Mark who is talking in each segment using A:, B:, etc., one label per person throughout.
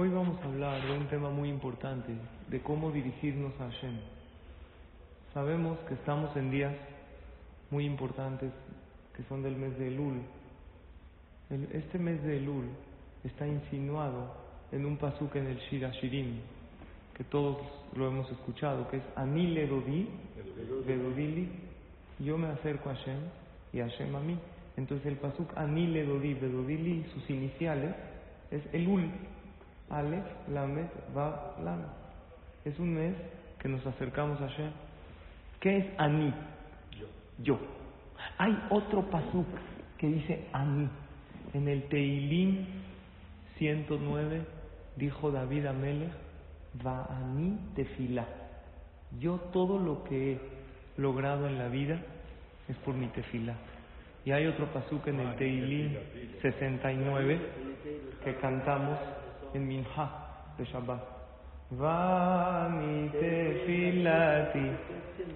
A: Hoy vamos a hablar de un tema muy importante, de cómo dirigirnos a Hashem. Sabemos que estamos en días muy importantes que son del mes de Elul. este mes de Elul está insinuado en un pasuk en el Shira Shirim, que todos lo hemos escuchado, que es Anile Dodi, Vedodili, yo me acerco a Hashem y Hashem a mí. Entonces el pasuk Anile Dodi, Vedodili, sus iniciales es Elul. Aleph, Lamed, va Lamed. Es un mes que nos acercamos a Hashem. ¿Qué es Ani? Yo. Yo. Hay otro pasuk que dice Ani. En el Teilim 109 dijo David Amelech, va Ani tefila. Yo todo lo que he logrado en la vida es por mi tefila. Y hay otro pasuk en el Teilim 69 que cantamos en Minha de Shabbat. Vani tefilati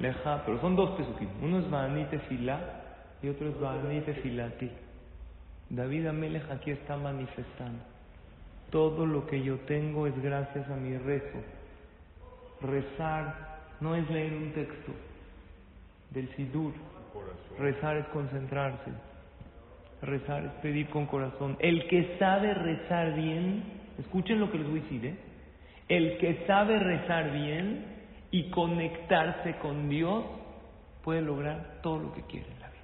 A: leja. Pero son dos pesukim. Uno es Vani tefila y otro es Vani tefilati. David Amelech aquí está manifestando. Todo lo que yo tengo es gracias a mi rezo. Rezar no es leer un texto del Sidur. Rezar es concentrarse. Rezar es pedir con corazón. El que sabe rezar bien Escuchen lo que les voy a decir, ¿eh? El que sabe rezar bien y conectarse con Dios puede lograr todo lo que quiere en la vida.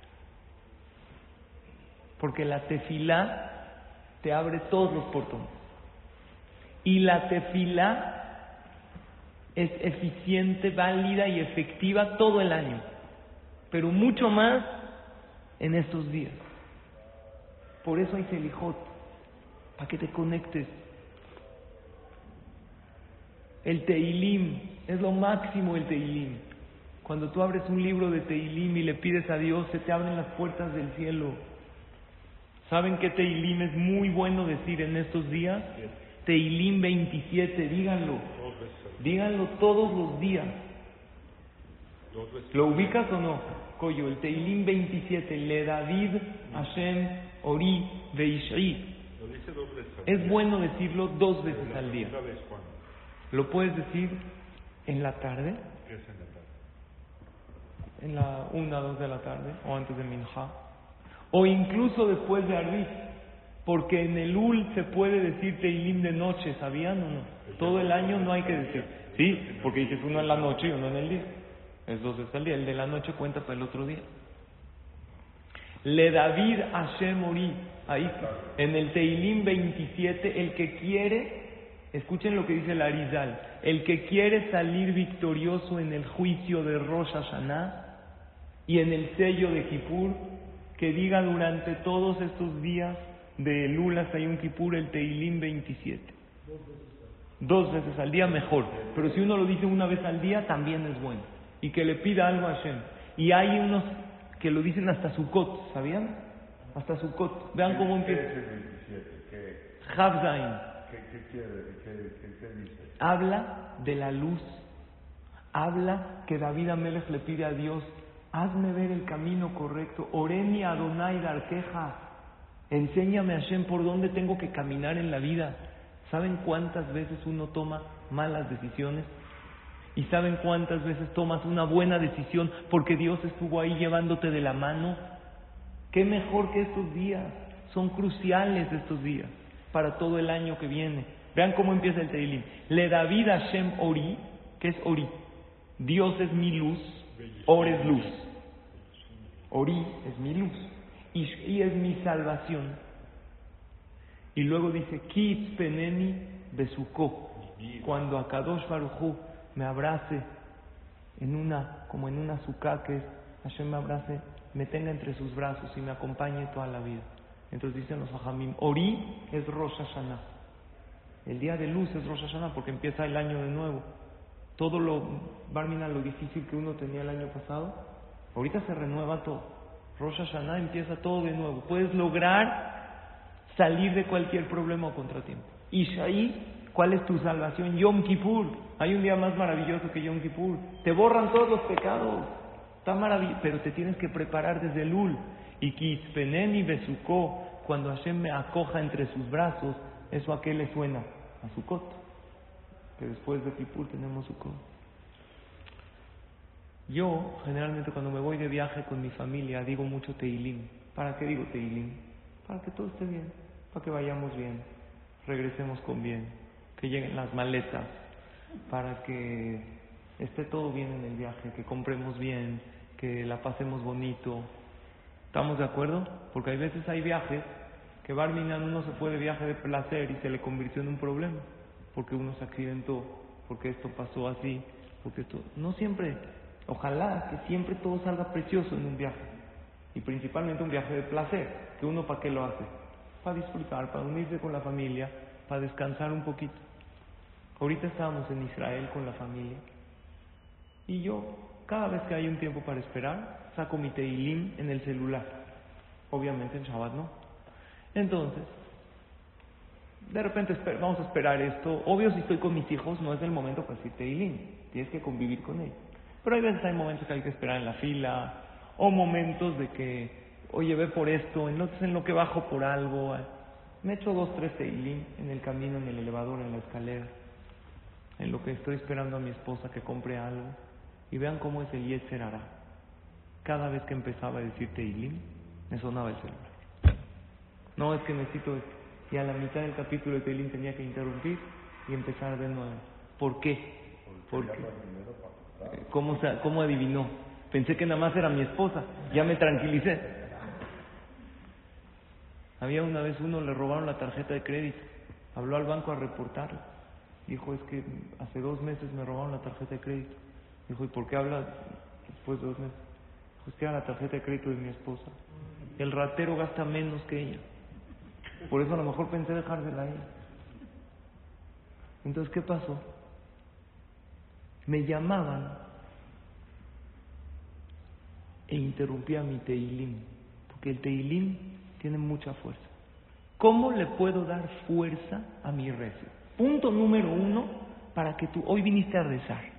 A: Porque la tefilá te abre todos los portones. Y la tefilá es eficiente, válida y efectiva todo el año, pero mucho más en estos días. Por eso hay Selijot, para que te conectes el Teilim es lo máximo el Teilim. Cuando tú abres un libro de Teilim y le pides a Dios, se te abren las puertas del cielo. ¿Saben qué Teilim es muy bueno decir en estos días? Teilim 27, díganlo. Díganlo todos los días. ¿Lo ubicas o no? Coyo, el Teilim 27, Le David Hashem Ori Veishri. Es bueno decirlo dos veces al día. Lo puedes decir en la tarde. ¿Qué es en la tarde? En la una, dos de la tarde, o antes de Minha. O incluso después de Arbi. Porque en el Ul se puede decir Teilim de noche, ¿sabían o no? Todo el año no hay que decir. Sí, porque dices uno en la noche y uno en el día. Es dos veces al día. El de la noche cuenta para el otro día. Le David Hashem Ori. Ahí, en el Teilim 27, el que quiere Escuchen lo que dice el Arizal. El que quiere salir victorioso en el juicio de Rosh Hashanah y en el sello de Kippur, que diga durante todos estos días de Lula un Kippur el Teilim 27. Dos veces al día mejor. Pero si uno lo dice una vez al día, también es bueno. Y que le pida algo a Hashem. Y hay unos que lo dicen hasta Sukkot, ¿sabían? Hasta Sukkot. Vean cómo empieza. Habla de la luz. Habla que David Amélez le pide a Dios, hazme ver el camino correcto. Oreni Adonai Darqueja. Enséñame a Hashem por dónde tengo que caminar en la vida. ¿Saben cuántas veces uno toma malas decisiones? ¿Y saben cuántas veces tomas una buena decisión porque Dios estuvo ahí llevándote de la mano? ¿Qué mejor que estos días? Son cruciales estos días para todo el año que viene. Vean cómo empieza el Teilim. Le David Hashem Ori, que es Ori. Dios es mi luz, Or es luz. Ori es mi luz. Y, es mi salvación. Y luego dice, Kitz peneni besuko. Cuando Akadosh Baruchu me abrace en una, como en una suká que es, Hashem me abrace, me tenga entre sus brazos y me acompañe toda la vida. Entonces dicen los Ajamim, Ori es Rosh Hashanah. El día de luz es Rosh Hashanah porque empieza el año de nuevo. Todo lo, Barmina, lo difícil que uno tenía el año pasado, ahorita se renueva todo. Rosh Hashanah empieza todo de nuevo. Puedes lograr salir de cualquier problema o contratiempo. Y Shai, ¿cuál es tu salvación? Yom Kippur. Hay un día más maravilloso que Yom Kippur. Te borran todos los pecados. Está maravilloso, pero te tienes que preparar desde el Ul. Y y Besuko, cuando Hashem me acoja entre sus brazos, ¿eso a qué le suena? a Sukkot, que después de Kipur tenemos Sukkot. Yo, generalmente, cuando me voy de viaje con mi familia, digo mucho Teilim. ¿Para qué digo Teilim? Para que todo esté bien, para que vayamos bien, regresemos con bien, que lleguen las maletas, para que esté todo bien en el viaje, que compremos bien, que la pasemos bonito. ¿Estamos de acuerdo? Porque hay veces hay viajes que Barminan uno se fue de viaje de placer y se le convirtió en un problema, porque uno se accidentó, porque esto pasó así, porque esto... No siempre, ojalá que siempre todo salga precioso en un viaje, y principalmente un viaje de placer, que uno para qué lo hace, para disfrutar, para unirse con la familia, para descansar un poquito. Ahorita estábamos en Israel con la familia, y yo, cada vez que hay un tiempo para esperar, saco mi Teilim en el celular. Obviamente en Shabbat no. Entonces, de repente vamos a esperar esto. Obvio, si estoy con mis hijos, no es el momento para decir Teilim. Tienes que convivir con ellos. Pero hay veces hay momentos que hay que esperar en la fila, o momentos de que, oye, ve por esto, entonces en lo que bajo por algo. Me echo dos, tres Teilim en el camino, en el elevador, en la escalera, en lo que estoy esperando a mi esposa que compre algo. Y vean cómo es el Yetzer Cada vez que empezaba a decir Teilim, me sonaba el celular. No, es que necesito esto. Y a la mitad del capítulo de tenía que interrumpir y empezar de nuevo. ¿Por qué? ¿cómo, ¿Cómo adivinó? Pensé que nada más era mi esposa. Ya me tranquilicé. Había una vez uno, le robaron la tarjeta de crédito. Habló al banco a reportarlo. Dijo, es que hace dos meses me robaron la tarjeta de crédito. Dijo, ¿y por qué habla después de dos meses? Dijo, es que era la tarjeta de crédito de mi esposa. El ratero gasta menos que ella. Por eso a lo mejor pensé dejársela ahí. Entonces, ¿qué pasó? Me llamaban e interrumpía mi teilim, porque el teilim tiene mucha fuerza. ¿Cómo le puedo dar fuerza a mi rezo? Punto número uno, para que tú hoy viniste a rezar.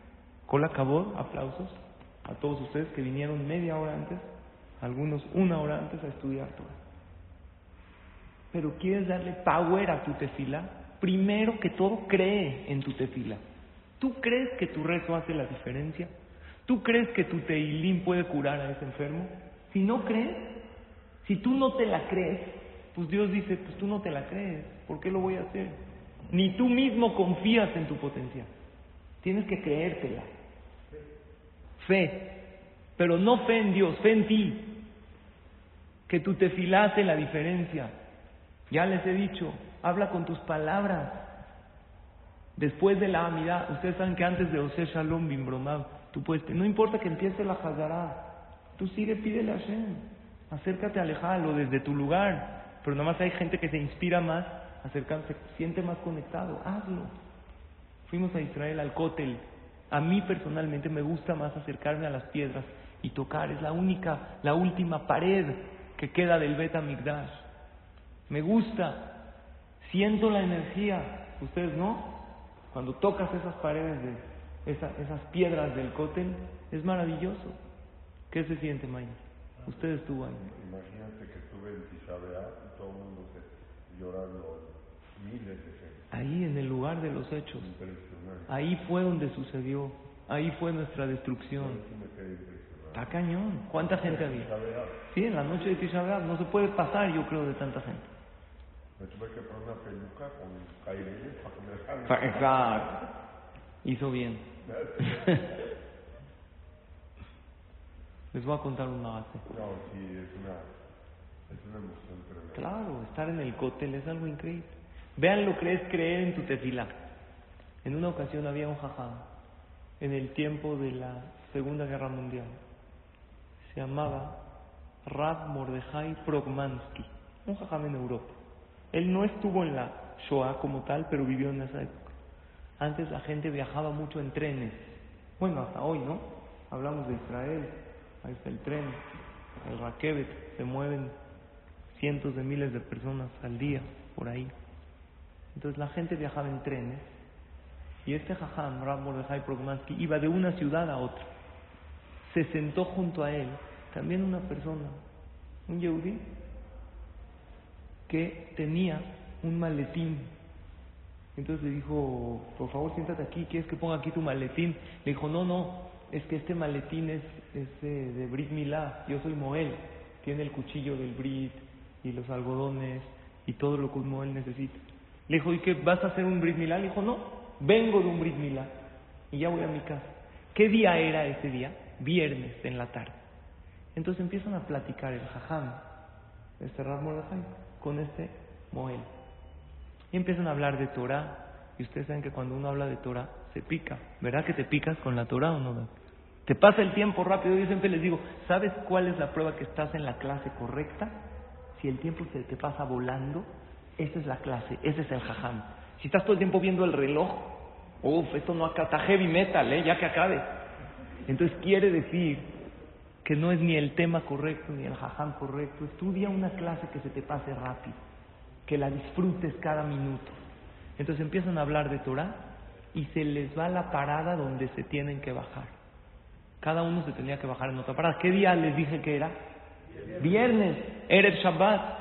A: Cola acabó, aplausos a todos ustedes que vinieron media hora antes, algunos una hora antes a estudiar todo pero quieres darle power a tu tefila, primero que todo cree en tu tefila. ¿Tú crees que tu rezo hace la diferencia? ¿Tú crees que tu teilín puede curar a ese enfermo? Si no crees, si tú no te la crees, pues Dios dice, pues tú no te la crees, ¿por qué lo voy a hacer? Ni tú mismo confías en tu potencial. Tienes que creértela. Fe, pero no fe en Dios, fe en ti. Que tu tefilá hace la diferencia. Ya les he dicho, habla con tus palabras. Después de la amidad, ustedes saben que antes de Ose Shalom Bimbromab, tú puedes, no importa que empiece la Hazara, tú sigue, pídele a Hashem, acércate, alejalo desde tu lugar. Pero nada más hay gente que se inspira más, acercarse, se siente más conectado, hazlo. Fuimos a Israel al Kotel. A mí personalmente me gusta más acercarme a las piedras y tocar. Es la única, la última pared que queda del Bet Migdash me gusta, siento la energía, ustedes no, cuando tocas esas paredes de esas piedras del cótel, es maravilloso. ¿Qué se siente, Maya? Usted estuvo ahí.
B: Imagínate que estuve en Tisabea y todo el mundo se miles de gente.
A: Ahí, en el lugar de los hechos. Ahí fue donde sucedió. Ahí fue nuestra destrucción. Está cañón. ¿Cuánta gente había? Sí, en la noche de Tisabea no se puede pasar, yo creo, de tanta gente.
B: Me tuve que poner una peluca con caireles para que me
A: Exacto. Hizo bien. Les voy a contar una base.
B: No, sí, es una, es una emoción tremenda.
A: Claro, estar en el cótel es algo increíble. Vean lo que es creer en tu tefila. En una ocasión había un jajá en el tiempo de la Segunda Guerra Mundial. Se llamaba Rab Mordejai Progmansky, un jajam en Europa. Él no estuvo en la Shoah como tal, pero vivió en esa época. Antes la gente viajaba mucho en trenes. Bueno, hasta hoy, ¿no? Hablamos de Israel, ahí está el tren, el Rakevet, se mueven cientos de miles de personas al día por ahí. Entonces la gente viajaba en trenes y este jajam, Rab Mordechai Progmansky, iba de una ciudad a otra. Se sentó junto a él también una persona, un yehudí, que tenía un maletín Entonces le dijo, por favor siéntate aquí, ¿quieres que ponga aquí tu maletín? Le dijo, no, no, es que este maletín es, de Brit Milá, yo soy Moel, tiene el cuchillo del Brit y los algodones y todo lo que Moel necesita. Le dijo, ¿y qué vas a hacer un Brit Milá? Le dijo, no, vengo de un Brit Milá y ya voy a mi casa. ¿Qué día era ese día? Viernes en la tarde. Entonces empiezan a platicar el jajam, este Rav con este Moel. Y empiezan a hablar de Torah. Y ustedes saben que cuando uno habla de Torah, se pica. ¿Verdad que te picas con la Torah o no? Te pasa el tiempo rápido. Yo siempre les digo, ¿sabes cuál es la prueba que estás en la clase correcta? Si el tiempo se te pasa volando, esa es la clase, ese es el jajam. Si estás todo el tiempo viendo el reloj, uff, esto no está heavy metal, ¿eh? ya que acabe. Entonces quiere decir que no es ni el tema correcto ni el jajam correcto. Estudia una clase que se te pase rápido que la disfrutes cada minuto. Entonces empiezan a hablar de Torah y se les va la parada donde se tienen que bajar. Cada uno se tenía que bajar en otra parada. ¿Qué día les dije que era? Viernes, era el Shabbat.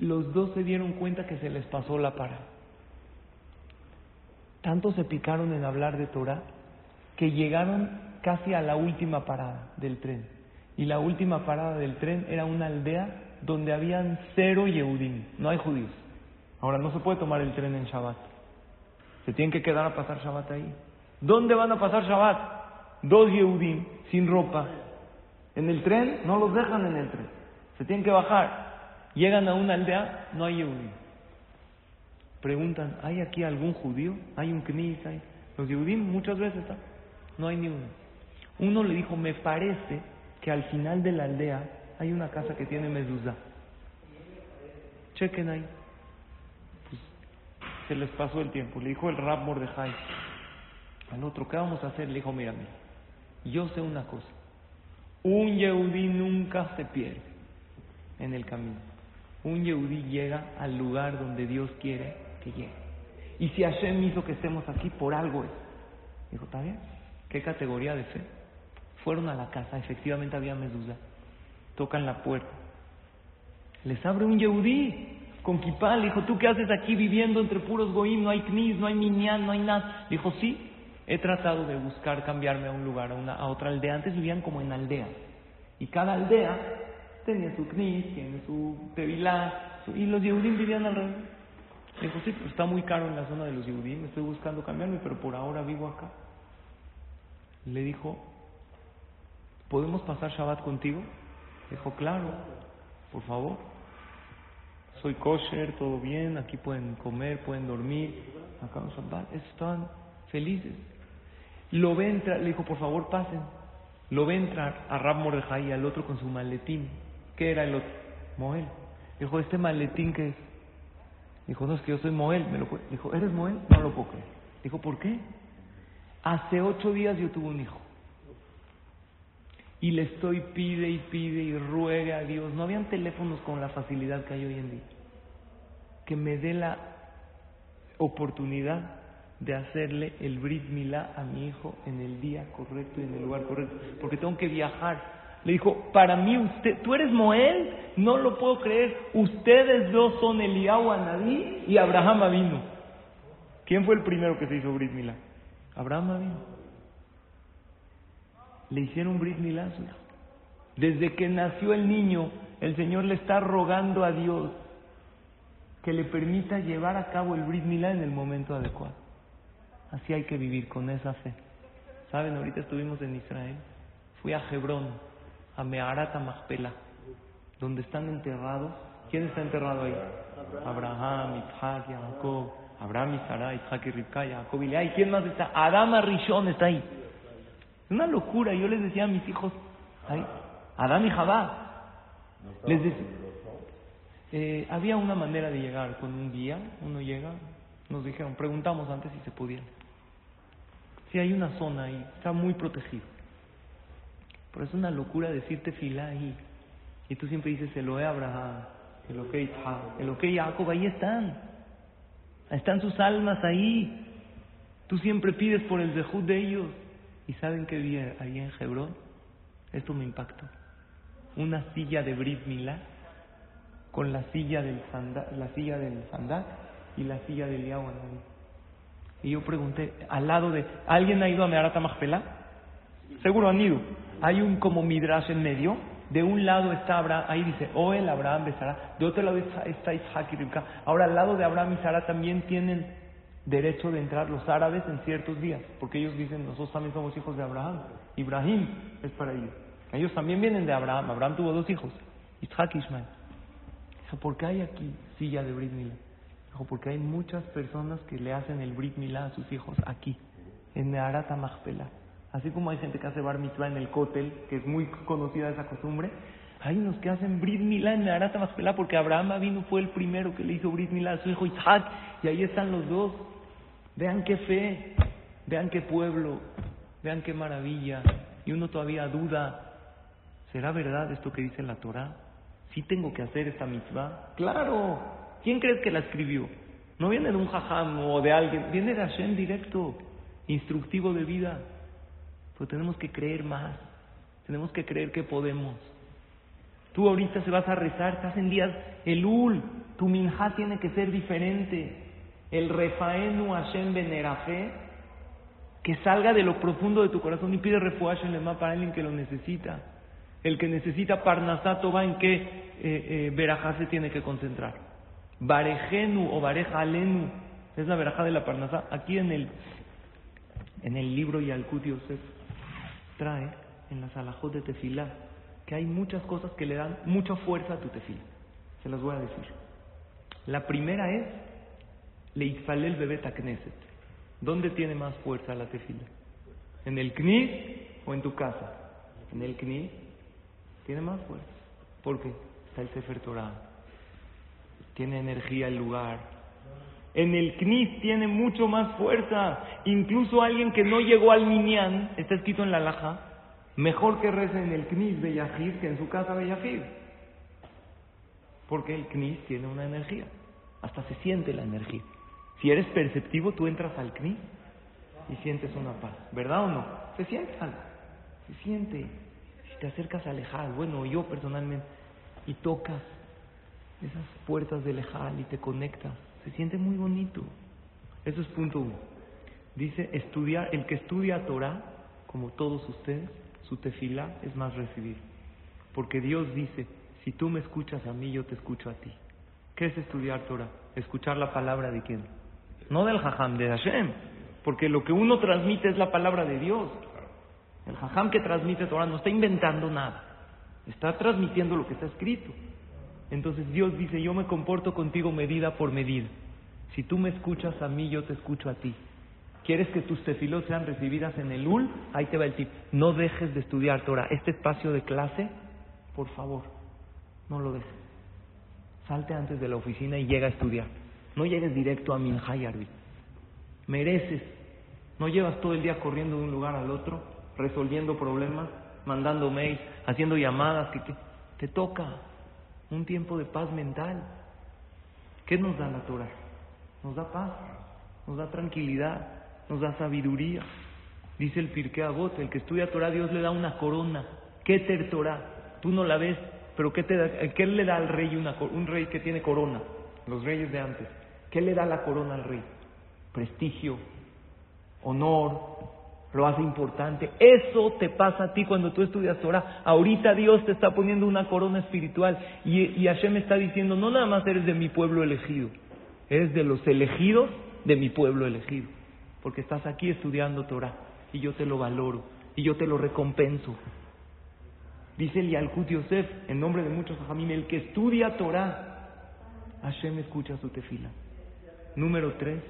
A: Los dos se dieron cuenta que se les pasó la parada. Tanto se picaron en hablar de Torah que llegaron casi a la última parada del tren. Y la última parada del tren era una aldea donde habían cero Yehudim, no hay judíos. Ahora no se puede tomar el tren en Shabbat. Se tienen que quedar a pasar Shabbat ahí. ¿Dónde van a pasar Shabbat? Dos Yehudim sin ropa. En el tren no los dejan en el tren. Se tienen que bajar. Llegan a una aldea, no hay Yehudim. Preguntan, ¿hay aquí algún judío? ¿Hay un knis? Los Yehudim muchas veces. No hay ni uno. Uno le dijo, me parece que al final de la aldea hay una casa que tiene mezuzá. Chequen ahí. Pues, se les pasó el tiempo. Le dijo el Rab Mordejai al otro, ¿qué vamos a hacer? Le dijo, mira, mira, yo sé una cosa. Un Yehudí nunca se pierde en el camino. Un Yehudí llega al lugar donde Dios quiere que llegue. Y si Hashem hizo que estemos aquí, por algo es. Dijo, ¿está bien? ¿Qué categoría de fe? Fueron a la casa, efectivamente había mezuzá tocan la puerta. Les abre un yehudí con kipá. Le dijo, ¿tú qué haces aquí viviendo entre puros goim? No hay knis, no hay minyan, no hay nada. dijo, sí, he tratado de buscar cambiarme a un lugar, a, una, a otra aldea. Antes vivían como en aldeas. Y cada aldea tenía su knis, tiene su tevilá. y los yehudim vivían alrededor. Dijo, sí, pero está muy caro en la zona de los yehudim. Estoy buscando cambiarme, pero por ahora vivo acá. Le dijo, ¿podemos pasar Shabbat contigo? Dijo, claro, por favor. Soy kosher, todo bien, aquí pueden comer, pueden dormir. Acá Están felices. Lo ve entrar, le dijo, por favor, pasen. Lo ve entrar a Rab Mordejai al otro con su maletín. ¿Qué era el otro? Moel. Dijo, ¿este maletín qué es? Dijo, no, es que yo soy Moel. Me lo Dijo, ¿eres Moel? No lo puedo creer. Dijo, ¿por qué? Hace ocho días yo tuve un hijo y le estoy pide y pide y ruegue a Dios. No habían teléfonos con la facilidad que hay hoy en día. Que me dé la oportunidad de hacerle el Brit Milá a mi hijo en el día correcto y en el lugar correcto, porque tengo que viajar. Le dijo, para mí usted, tú eres Moel, no lo puedo creer, ustedes dos son Eliyahu Anadí y Abraham vino. ¿Quién fue el primero que se hizo Brit? Abraham vino le hicieron Brit Milá Desde que nació el niño, el Señor le está rogando a Dios que le permita llevar a cabo el Brit Milá en el momento adecuado. Así hay que vivir con esa fe. Saben, ahorita estuvimos en Israel. Fui a Hebrón, a Meharat Machpelah, donde están enterrados. ¿Quién está enterrado ahí? Abraham, Isaac, Jacob, Abraham y Sarah, Isaac y Rivka, Jacob y ¿Y quién más está? Adama Rishon está ahí. Es una locura. Yo les decía a mis hijos, ay, Adán y Jabá, les decía, eh, había una manera de llegar con un guía, uno llega, nos dijeron, preguntamos antes si se podía. Si hay una zona ahí, está muy protegido. Pero es una locura decirte fila ahí. Y tú siempre dices, Elohe Abraham, Elohe Isaac, Elohe Jacob, ahí están. Están sus almas ahí. Tú siempre pides por el dejud de ellos. ¿Y saben qué vi ahí en Hebrón? Esto me impactó. Una silla de Brit Milá con la silla del sandá, la silla del sandá y la silla de Eliyahu Naví. Y yo pregunté, al lado de... ¿Alguien ha ido a Meharata Machpelah? Seguro han ido. Hay un como midrash en medio. De un lado está Abraham, ahí dice, Oel, Abraham, Besara. De otro lado está, está Isaac y Rivka. Ahora, al lado de Abraham y Sara también tienen derecho de entrar los árabes en ciertos días. Porque ellos dicen, nosotros también somos hijos de Abraham. Ibrahim es para ellos. Ellos también vienen de Abraham. Abraham tuvo dos hijos, Isaac y Ismael. Dijo, ¿por qué hay aquí silla de Brit Milá? Dijo, porque hay muchas personas que le hacen el Brit Milá a sus hijos aquí, en Neharata Machpelah. Así como hay gente que hace bar mitzvah en el Kotel, que es muy conocida esa costumbre, hay unos que hacen Brit Milá en Neharata Machpelah porque Abraham vino fue el primero que le hizo Brit Milá a su hijo Isaac, y ahí están los dos. Vean qué fe, vean qué pueblo, vean qué maravilla. Y uno todavía duda, ¿será verdad esto que dice la Torah? ¿Sí tengo que hacer esta mitzvah? Claro. ¿Quién crees que la escribió? No viene de un jajam o de alguien, viene de Hashem directo, instructivo de vida. Pero tenemos que creer más, tenemos que creer que podemos. Tú ahorita se vas a rezar, estás en días Elul, tu minja tiene que ser diferente. El refaenu Hashem benerafe, que salga de lo profundo de tu corazón y pide refuah lema para alguien que lo necesita. El que necesita parnasato va en qué eh, eh, se tiene que concentrar. Barejenu o bareja alenu es la verajá de la parnasá. Aquí en el, en el libro Yalkut Yosef trae en la salajot de tefilá que hay muchas cosas que le dan mucha fuerza a tu tefilá. Se las voy a decir. La primera es Leitfalel Bebet Knesset. ¿Dónde tiene más fuerza la tefila? ¿En el Knis o en tu casa? En el Knis tiene más fuerza. ¿Por qué? Está el Sefer Torah. Tiene energía el lugar. En el Knis tiene mucho más fuerza. Incluso alguien que no llegó al Minyan, está escrito en la Laja, mejor que reza en el Knis Beyahid que en su casa Beyahid. Porque el Knis tiene una energía. Hasta se siente la energía. Si eres perceptivo, tú entras al Knis y sientes una paz. ¿Verdad o no? Se siente. Se siente te acercas a Lejal, bueno, yo personalmente, y tocas esas puertas de Lejal y te conectas, se siente muy bonito. Eso es punto uno. Dice, estudiar, el que estudia Torah, como todos ustedes, su tefilá es más recibir. Porque Dios dice, si tú me escuchas a mí, yo te escucho a ti. ¿Qué es estudiar Torah? Escuchar la palabra de quién? No del jajam, de Hashem. Porque lo que uno transmite es la palabra de Dios. El jajam que transmite Torah no está inventando nada, está transmitiendo lo que está escrito. Entonces Dios dice, yo me comporto contigo medida por medida. Si tú me escuchas a mí, yo te escucho a ti. ¿Quieres que tus tefilos sean recibidas en el UL? Ahí te va el tip. No dejes de estudiar Torah. Este espacio de clase, por favor, no lo dejes. Salte antes de la oficina y llega a estudiar. No llegues directo a Minhayarbi. Mereces. No llevas todo el día corriendo de un lugar al otro resolviendo problemas, mandando mails, haciendo llamadas, que te, toca un tiempo de paz mental. ¿Qué nos da la Torah? Nos da paz, nos da tranquilidad, nos da sabiduría. Dice el Pirkei Avot, el que estudia Torah, Dios le da una corona. ¿Qué ter Torah? Tú no la ves, pero ¿qué, te ¿qué le da al rey una, un rey que tiene corona? Los reyes de antes. ¿Qué le da la corona al rey? Prestigio, honor, lo hace importante. Eso te pasa a ti cuando tú estudias Torah. Ahorita Dios te está poniendo una corona espiritual y, y Hashem está diciendo, no nada más eres de mi pueblo elegido, eres de los elegidos de mi pueblo elegido, porque estás aquí estudiando Torah y yo te lo valoro y yo te lo recompenso. Dice el Yalkut Yosef, en nombre de muchos Jamim, el que estudia Torah, Hashem escucha su tefila. Número tres,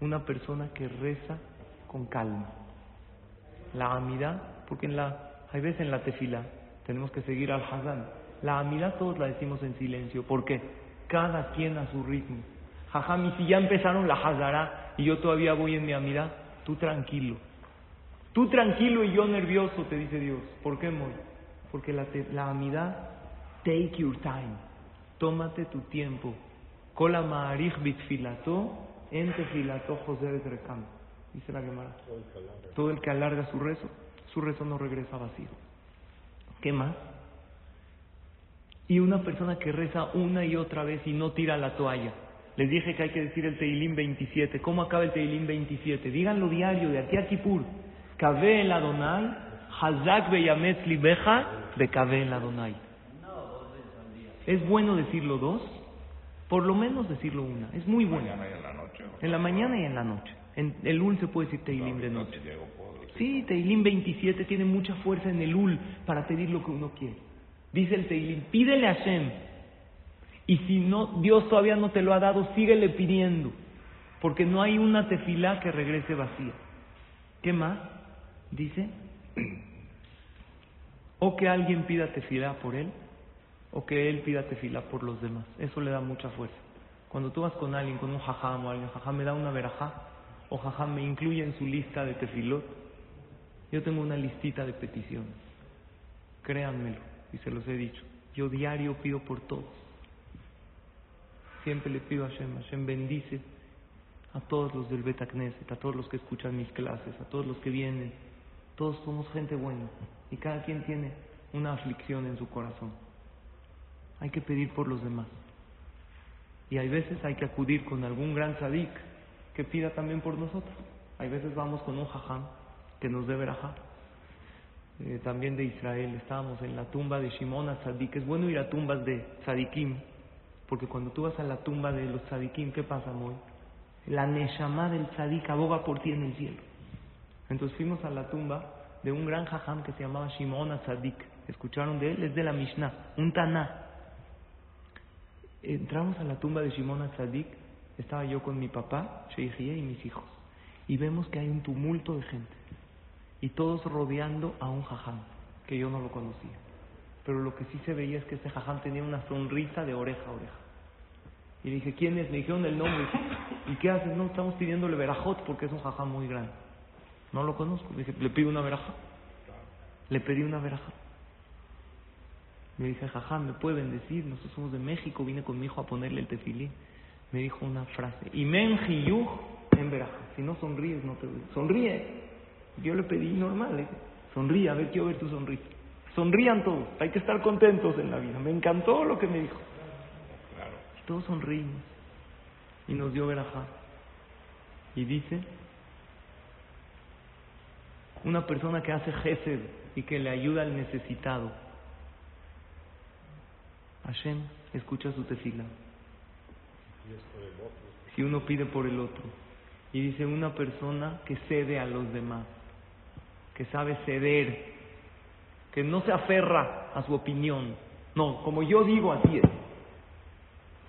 A: una persona que reza con calma la amidad, porque en la, hay veces en la tefila tenemos que seguir al Hazán. La amidad todos la decimos en silencio, porque cada quien a su ritmo. Jajam, y si ya empezaron la Hazara y yo todavía voy en mi amidad, tú tranquilo. Tú tranquilo y yo nervioso, te dice Dios. ¿Por qué, Moy? Porque la, la amidad, take your time. Tómate tu tiempo. Kola ma'arich bitfilato, en tefilato José Recam. Dice la Gemara. Todo el que alarga su rezo, su rezo no regresa vacío. ¿Qué más? Y una persona que reza una y otra vez y no tira la toalla. Les dije que hay que decir el Teilim 27. ¿Cómo acaba el Teilim 27? Díganlo diario, de aquí a Kipur. Kabe el Adonai, Hazak beyametz libeja, de Kabe el Adonai. ¿Es bueno decirlo dos? Por lo menos decirlo una. Es muy bueno.
B: En la
A: mañana y en la noche. En el Ul se puede decir Teilim de
B: No,
A: noche.
B: llego.
A: Sí, Teilim 27 tiene mucha fuerza en el Ul para pedir lo que uno quiere. Dice el Teilim, pídele a Hashem. Y si no, Dios todavía no te lo ha dado, síguele pidiendo. Porque no hay una tefilá que regrese vacía. ¿Qué más? Dice, o que alguien pida tefilá por él, o que él pida tefilá por los demás. Eso le da mucha fuerza. Cuando tú vas con alguien, con un jajam o alguien, jajam me da una verajá, o me incluye en su lista de tefilot, yo tengo una listita de peticiones. Créanmelo, y se los he dicho. Yo diario pido por todos. Siempre le pido a Hashem, Hashem bendice a todos los del Beta Knesset, a todos los que escuchan mis clases, a todos los que vienen. Todos somos gente buena y cada quien tiene una aflicción en su corazón. Hay que pedir por los demás. Y hay veces hay que acudir con algún gran sadik que pida también por nosotros. Hay veces vamos con un jajam que nos dé verajá. Eh, también de Israel estábamos en la tumba de Shimon Tzadik. Es bueno ir a tumbas de tzadikim, porque cuando tú vas a la tumba de los tzadikim, ¿qué pasa, Moy? La Neshama del tzadik aboga por ti en el cielo. Entonces fuimos a la tumba de un gran jajam que se llamaba Shimon Tzadik. ¿Escucharon de él? Es de la Mishnah, un Taná. Entramos a la tumba de Shimon Tzadik, estaba yo con mi papá, Sheikhieh y mis hijos, y vemos que hay un tumulto de gente, y todos rodeando a un jajam, que yo no lo conocía. Pero lo que sí se veía es que ese jajam tenía una sonrisa de oreja a oreja. Y le dije, ¿quién es? Me dijeron el nombre. ¿Y qué haces? No, estamos pidiéndole verajot porque es un jajam muy grande. No lo conozco. Le dije, le pido una veraja. Le pedí una veraja. Me dice, jajam, ¿me puede bendecir? Nosotros somos de México, vine con mi hijo a ponerle el tefilín. Me dijo una frase, y men jiyuj en veraja. Si no sonríes, no te. Sonríe. Yo le pedí normal, ¿eh? sonríe, a ver, quiero ver tu sonrisa. Sonrían todos, hay que estar contentos en la vida. Me encantó lo que me dijo.
B: Claro.
A: Y todos sonrimos. Y nos dio verajá. Y dice, una persona que hace gesed y que le ayuda al necesitado. Hashem escucha su tefila. Si uno pide por el otro. Y dice una persona que cede a los demás, que sabe ceder, que no se aferra a su opinión. No, como yo digo, así es.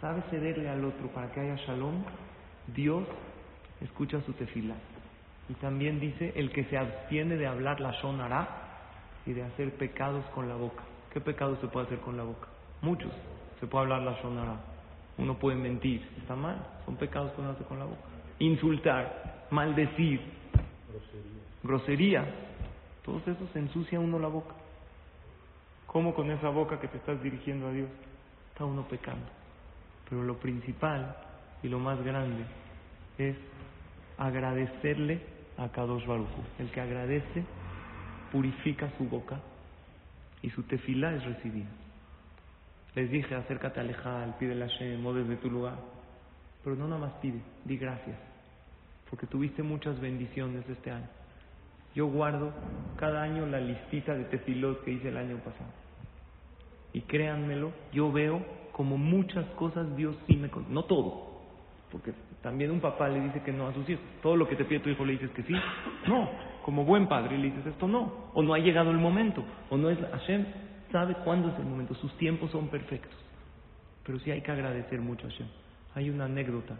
A: Sabe cederle al otro para que haya shalom. Dios escucha su tefila. Y también dice el que se abstiene de hablar la shonara y de hacer pecados con la boca. ¿Qué pecados se puede hacer con la boca? Muchos. Se puede hablar la shonara. Uno puede mentir. Está mal. Son pecados que uno hace con la boca. Insultar, maldecir, grosería. Todos esos ensucia uno la boca. ¿Cómo con esa boca que te estás dirigiendo a Dios? Está uno pecando. Pero lo principal y lo más grande es agradecerle a Kadosh Baruj. El que agradece purifica su boca y su tefilá es recibida. Les dije, acércate al pide la Hashem, o desde tu lugar. Pero no nada más pide, di gracias. Porque tuviste muchas bendiciones este año. Yo guardo cada año la listita de tefilot que hice el año pasado. Y créanmelo, yo veo como muchas cosas Dios sí me... No todo, porque también un papá le dice que no a sus hijos. Todo lo que te pide tu hijo le dices que sí. No, como buen padre le dices esto no. O no ha llegado el momento. O no es... Hashem sabe cuándo es el momento. Sus tiempos son perfectos. Pero sí hay que agradecer mucho a Hashem. Hay una anécdota.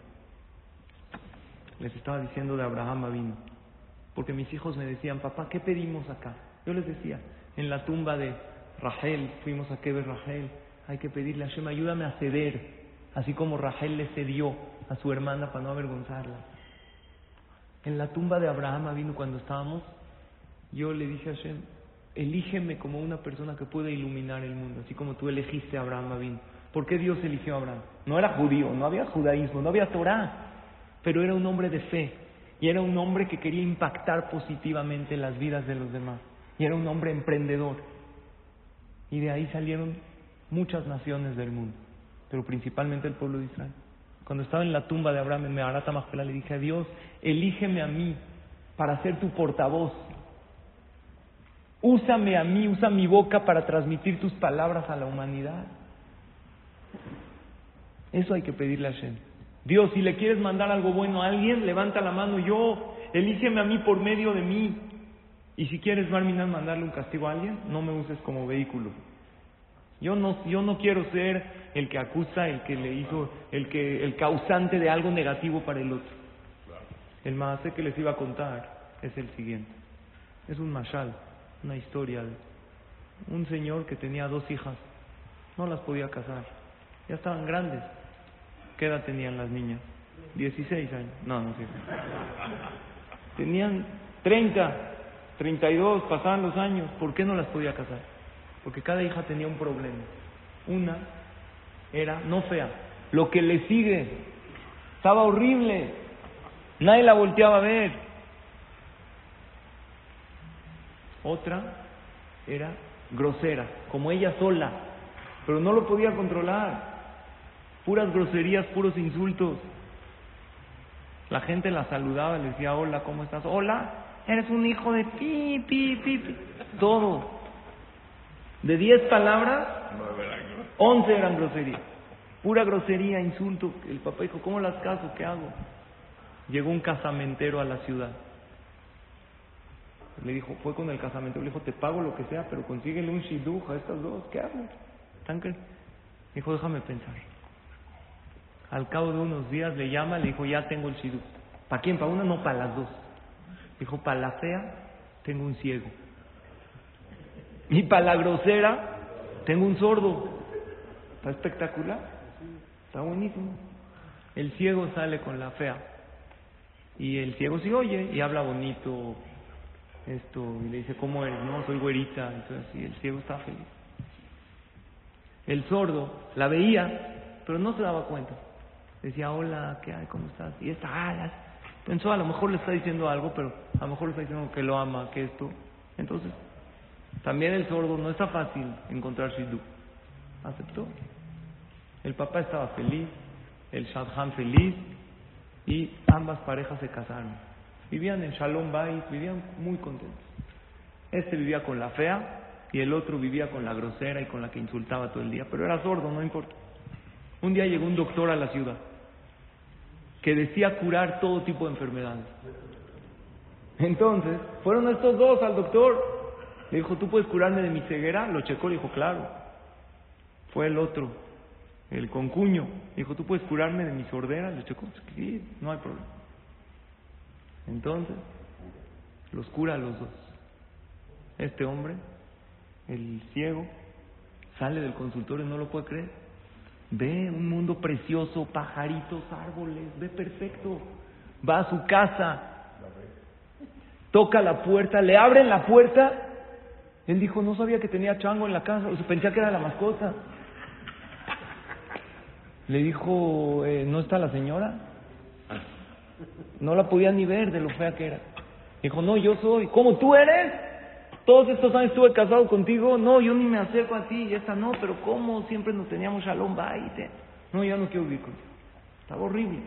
A: Les estaba diciendo de Abraham vino. Porque mis hijos me decían, papá, ¿qué pedimos acá? Yo les decía, en la tumba de Rahel, fuimos a Keber Rahel, hay que pedirle a Hashem, ayúdame a ceder, así como Rahel le cedió a su hermana para no avergonzarla. En la tumba de Abraham vino cuando estábamos, yo le dije a Hashem, elígeme como una persona que pueda iluminar el mundo, así como tú elegiste a Abraham vino. ¿Por qué Dios eligió a Abraham? No era judío, no había judaísmo, no había Torah, pero era un hombre de fe y era un hombre que quería impactar positivamente las vidas de los demás y era un hombre emprendedor. Y de ahí salieron muchas naciones del mundo, pero principalmente el pueblo de Israel. Cuando estaba en la tumba de Abraham en Meharata Majpela, le dije a Dios, elígeme a mí para ser tu portavoz. Úsame a mí, usa mi boca para transmitir tus palabras a la humanidad. Eso hay que pedirle a Hashem. Dios, si le quieres mandar algo bueno a alguien, levanta la mano yo, elígeme a mí por medio de mí. Y si quieres, Marminan, mandarle un castigo a alguien, no me uses como vehículo. Yo no, yo no quiero ser el que acusa, el que le hizo, el que, el causante de algo negativo para el otro. El más que les iba a contar es el siguiente. Es un mashal, una historia un señor que tenía dos hijas, no las podía casar, ya estaban grandes. ¿Qué edad tenían las niñas? 16 años. No, no sé. Tenían 30, 32, pasaban los años. ¿Por qué no las podía casar? Porque cada hija tenía un problema. Una era no fea, lo que le sigue estaba horrible. Nadie la volteaba a ver. Otra era grosera, como ella sola, pero no lo podía controlar. Puras groserías, puros insultos. La gente la saludaba, le decía, hola, ¿cómo estás? Hola, eres un hijo de pi, pi, pi, pi. Todo. De diez palabras, once eran groserías. Pura grosería, insulto. El papá dijo, ¿cómo las caso? ¿Qué hago? Llegó un casamentero a la ciudad. Le dijo, fue con el casamentero, le dijo, te pago lo que sea, pero consíguele un shiduja a estas dos, ¿qué hago? Dijo, déjame pensar. Al cabo de unos días le llama, le dijo, ya tengo el shidduch. ¿Para quién? ¿Para una? No, para las dos. Dijo, para la fea tengo un ciego. Y para la grosera tengo un sordo. Está espectacular. Está buenísimo. El ciego sale con la fea. Y el ciego sí oye y habla bonito. Esto, y le dice, ¿cómo eres? No, soy güerita. Entonces, y el ciego está feliz. El sordo la veía, pero no se daba cuenta. Decía, hola, ¿qué hay? ¿Cómo estás? Y esta, alas. Pensó, a lo mejor le está diciendo algo, pero a lo mejor le está diciendo que lo ama, que esto. Entonces, también el sordo no está fácil encontrar Shidduch. Aceptó. El papá estaba feliz, el Shadchan feliz, y ambas parejas se casaron. Vivían en Shalom Bait, vivían muy contentos. Este vivía con la fea y el otro vivía con la grosera y con la que insultaba todo el día, pero era sordo, no importa. Un día llegó un doctor a la ciudad que decía curar todo tipo de enfermedades. Entonces, fueron estos dos al doctor. Le dijo, ¿tú puedes curarme de mi ceguera? Lo checó, le dijo, claro. Fue el otro, el concuño. Le dijo, ¿tú puedes curarme de mi sordera? Le checó, sí, no hay problema. Entonces, los cura a los dos. Este hombre, el ciego, sale del consultorio y no lo puede creer. Ve un mundo precioso, pajaritos, árboles, ve perfecto. Va a su casa, toca la puerta, le abren la puerta. Él dijo, no sabía que tenía chango en la casa, o sea, pensaba que era la mascota. Le dijo, eh, ¿no está la señora? No la podía ni ver de lo fea que era. Dijo, no, yo soy. ¿Cómo tú eres? Todos estos años estuve casado contigo, no, yo ni me acerco a ti, y esta no, pero ¿cómo? Siempre nos teníamos shalom baite. No, ya no quiero vivir contigo. Estaba horrible.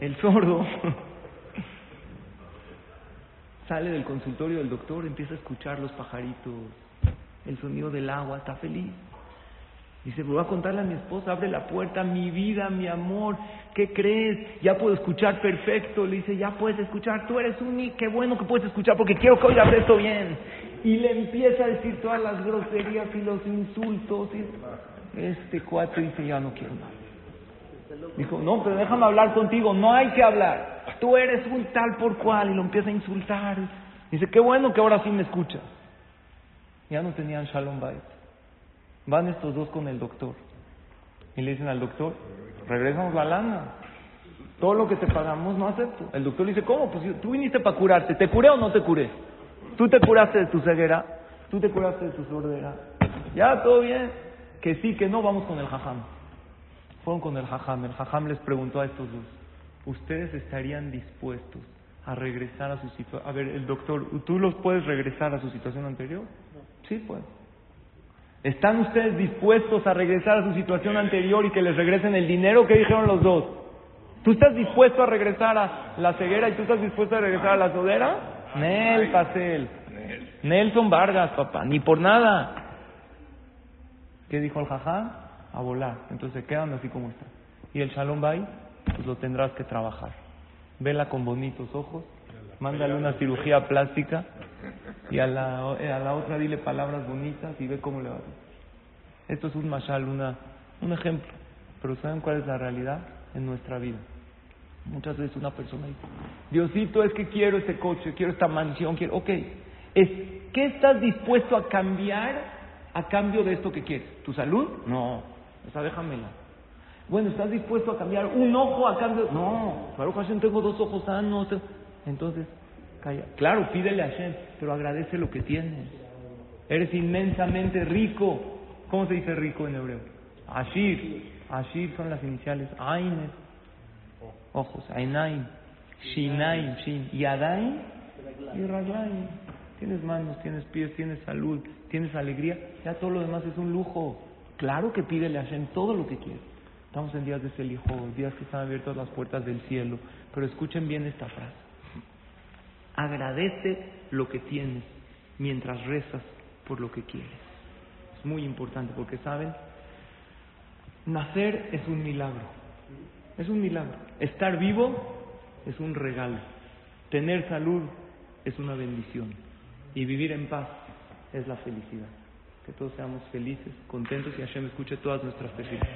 A: El sordo sale del consultorio del doctor, empieza a escuchar los pajaritos, el sonido del agua, está feliz. Dice, voy a contarle a mi esposa, abre la puerta, mi vida, mi amor, ¿qué crees? Ya puedo escuchar perfecto. Le dice, ya puedes escuchar, tú eres un qué bueno que puedes escuchar porque quiero que oigas esto bien. Y le empieza a decir todas las groserías y los insultos. Y este cuate dice, ya no quiero más. Dijo, no, pero déjame hablar contigo, no hay que hablar. Tú eres un tal por cual y lo empieza a insultar. Dice, qué bueno que ahora sí me escuchas. Ya no tenían Shalom Bait. Van estos dos con el doctor y le dicen al doctor, regresamos la lana. Todo lo que te pagamos no acepto. El doctor le dice, ¿cómo? Pues tú viniste para curarte. ¿Te curé o no te curé? Tú te curaste de tu ceguera, tú te curaste de tu sordera. Ya, todo bien. Que sí, que no, vamos con el jajam. Fueron con el jajam. El jajam les preguntó a estos dos, ¿ustedes estarían dispuestos a regresar a su situación? A ver, el doctor, ¿tú los puedes regresar a su situación anterior? Sí, pues. ¿Están ustedes dispuestos a regresar a su situación anterior y que les regresen el dinero que dijeron los dos? ¿Tú estás dispuesto a regresar a la ceguera y tú estás dispuesto a regresar a la sodera? Nel Pasel. Nelson Vargas, papá, ni por nada. ¿Qué dijo el jajá? A volar. Entonces quedan así como está. Y el Shalom Bay, pues lo tendrás que trabajar. Vela con bonitos ojos, mándale una cirugía plástica y a la, a la otra dile palabras bonitas y ve cómo le va a. Esto es un mashal, una, un ejemplo. Pero ¿saben cuál es la realidad en nuestra vida? Muchas veces una persona dice, Diosito, es que quiero este coche, quiero esta mansión, quiero... Ok, es, ¿qué estás dispuesto a cambiar a cambio de esto que quieres? ¿Tu salud? No, o sea, déjamela. Bueno, ¿estás dispuesto a cambiar un ojo a cambio? No, Baruch Hashem, tengo dos ojos sanos. Entonces, Claro, pídele a Hashem, pero agradece lo que tienes. Eres inmensamente rico. ¿Cómo se dice rico en hebreo? Ashir. Ashir son las iniciales. Ain ojos. Ainain. Shinain. Shin. Yadain y. Tienes manos, tienes pies, tienes salud, tienes alegría. Ya todo lo demás es un lujo. Claro que pídele a Hashem todo lo que quieres. Estamos en días de Selijo, días que están abiertas las puertas del cielo. Pero escuchen bien esta frase. Agradece lo que tienes mientras rezas por lo que quieres. Es muy importante porque, ¿saben? Nacer es un milagro. Es un milagro. Estar vivo es un regalo. Tener salud es una bendición. Y vivir en paz es la felicidad. Que todos seamos felices, contentos y Hashem escuche todas nuestras peticiones.